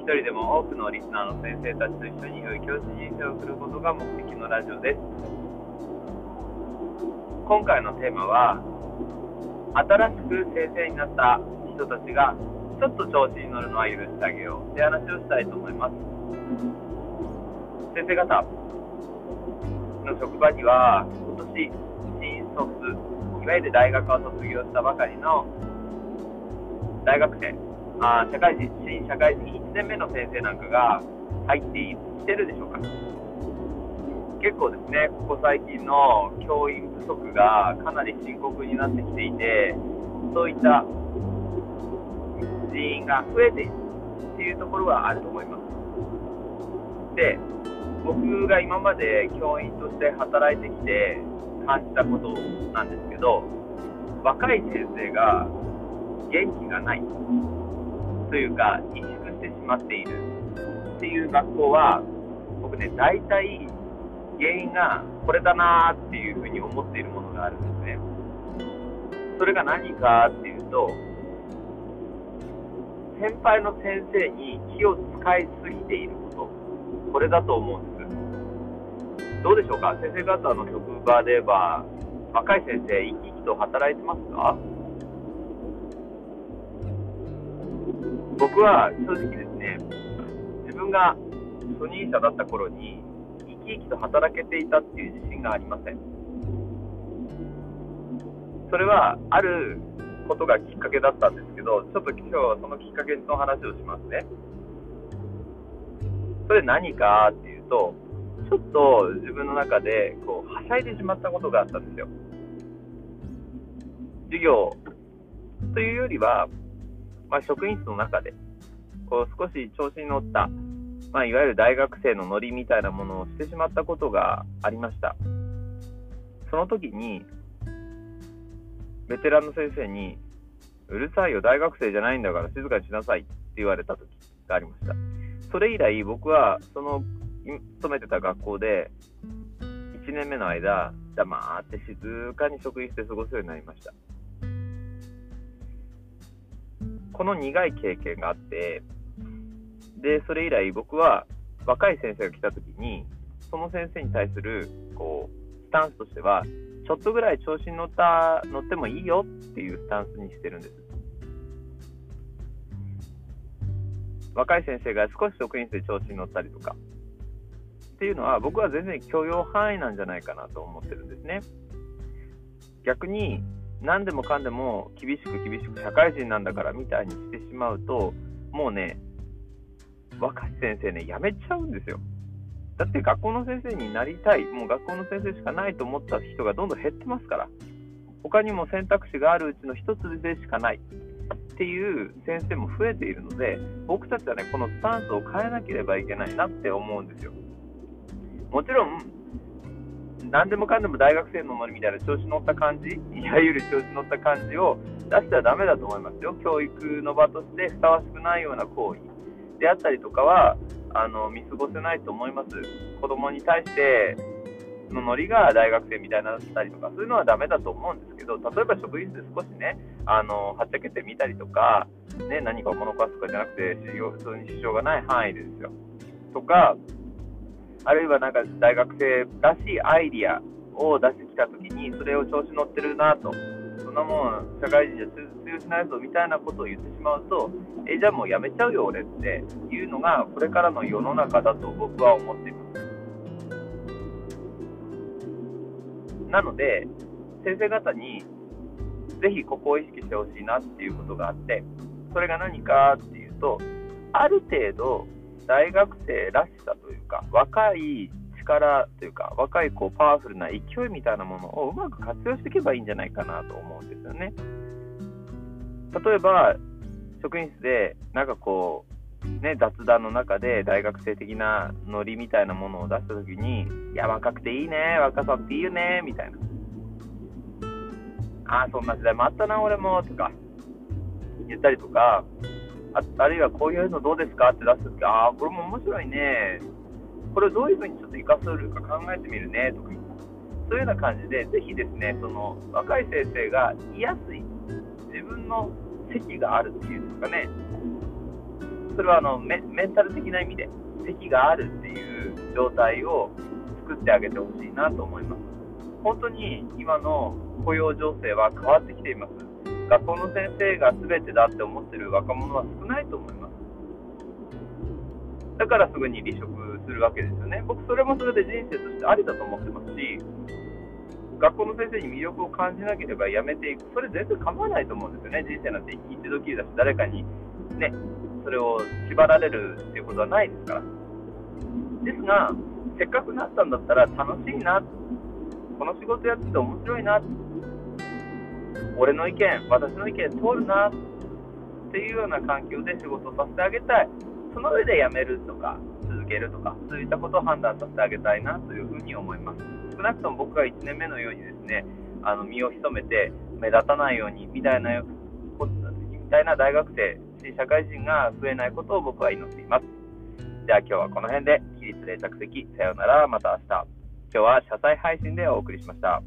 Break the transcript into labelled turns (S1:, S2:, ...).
S1: 一人でも多くのリスナーの先生たちと一緒に良い教師人生を送ることが目的のラジオです。今回のテーマは、新しく先生になった人たちがちょっと調子に乗るのは許してあげようって話をしたいと思います先生方の職場には今年新卒いわゆる大学を卒業したばかりの大学生あ社会人新社会人1年目の先生なんかが入ってきてるでしょうか結構ですねここ最近の教員不足がかなり深刻になってきていてそういった人員が増えているっていうところはあると思います。で、僕が今まで教員として働いてきて感じたことなんですけど、若い先生が元気がないというか、萎縮してしまっているっていう学校は、僕ね、大体原因がこれだなっていうふうに思っているものがあるんですね。それが何かっていうと、先輩の先生に気を使いすぎていること、これだと思うんです。どうでしょうか？先生方の職場では、若い先生、生き生きと働いてますか？僕は正直ですね、自分が初任者だった頃に、生き生きと働けていたっていう自信がありません。それは、あることがきっかけだったんですけど、ちょっと今日はそのきっかけの話をしますね。それ何かっていうと、ちょっと自分の中でこうはしゃいでしまったことがあったんですよ。授業というよりは、まあ、職員室の中でこう少し調子に乗った、まあ、いわゆる大学生のノリみたいなものをしてしまったことがありました。その時にベテランの先生に、うるさいよ、大学生じゃないんだから静かにしなさいって言われた時がありました。それ以来、僕はその勤めてた学校で、1年目の間、黙って静かに職員室で過ごすようになりました。この苦い経験があって、で、それ以来僕は若い先生が来た時に、その先生に対する、こう、スタンスとしては、ちょっとぐらい調子に乗った乗ってもいいよっていうスタンスにしてるんです。若い先生が少し職員室で調子に乗ったりとかっていうのは僕は全然許容範囲なんじゃないかなと思ってるんですね。逆に何でもかんでも厳しく厳しく社会人なんだからみたいにしてしまうともうね若い先生ねやめちゃうんですよ。だって学校の先生になりたい、もう学校の先生しかないと思った人がどんどん減ってますから、他にも選択肢があるうちの1つでしかないっていう先生も増えているので、僕たちはね、このスタンスを変えなければいけないなって思うんですよ。もちろん、何でもかんでも大学生のノリみたいな調子乗った感じ、いわゆる調子乗った感じを出してはダメだと思いますよ。教育の場としてふさわしくないような行為であったりとかは、あの見過ごせないと思います。子供に対してのノリが大学生みたいになったりとか、そういうのはダメだと思うんですけど、例えば職員室で少しね、あのはっちゃけてみたりとか、ね、何かを物壊すとかじゃなくて、普通に支障がない範囲でですよ。とか、あるいはなんか大学生らしいアイディアを出してきたときに、それを調子乗ってるなと、そんなもん社会人じゃ通用しないぞみたいなことを言ってしまうと、えじゃあもうやめちゃうよ俺っていうのがこれからの世の中だと僕は思っています。なので、先生方にぜひここを意識してほしいなっていうことがあって、それが何かっていうと、ある程度大学生らしさというか、若い力というか、若いこうパワフルな勢いみたいなものをうまく活用していけばいいんじゃないかなと思うんですよね。例えば、職員室でなんかこうね、雑談の中で大学生的なノリみたいなものを出したときに、いや、若くていいね、若さっていいよね、みたいな。ああ、そんな時代もあったな、俺も、とか、言ったりとか、ああるいはこういうのどうですかって出すとき、ああ、これも面白いね、これをどういうふうにちょっと活かせるか考えてみるね、とか、そういうような感じで、ぜひですね、その若い先生が言いやすい、自分の席があるっていうんですかね、それはあのメメンタル的な意味で、席があるっていう状態を作ってあげてほしいなと思います。本当に今の雇用情勢は変わってきています。学校の先生が全てだって思ってる若者は少ないと思います。だからすぐに離職するわけですよね。僕、それもそれで人生としてありだと思ってますし、学校の先生に魅力を感じなければやめていく、それ全然構わないと思うんですよね。人生なんて一度きりだし、誰かにね、それを縛られるっていうことはないですから。ですが、せっかくなったんだったら楽しいな、この仕事やってて面白いな、俺の意見、私の意見通るなっていうような環境で仕事をさせてあげたい。その上で辞めるとか、続けるとか、そういったことを判断させてあげたいなというふうに思います。少なくとも僕が1年目のようにですね、あの身を潜めて目立たないようにみたいな、みたいな大学生、新社会人が増えないことを僕は祈っています。では今日はこの辺で、起立で着席、さようなら、また明日。今日は車載配信でお送りしました。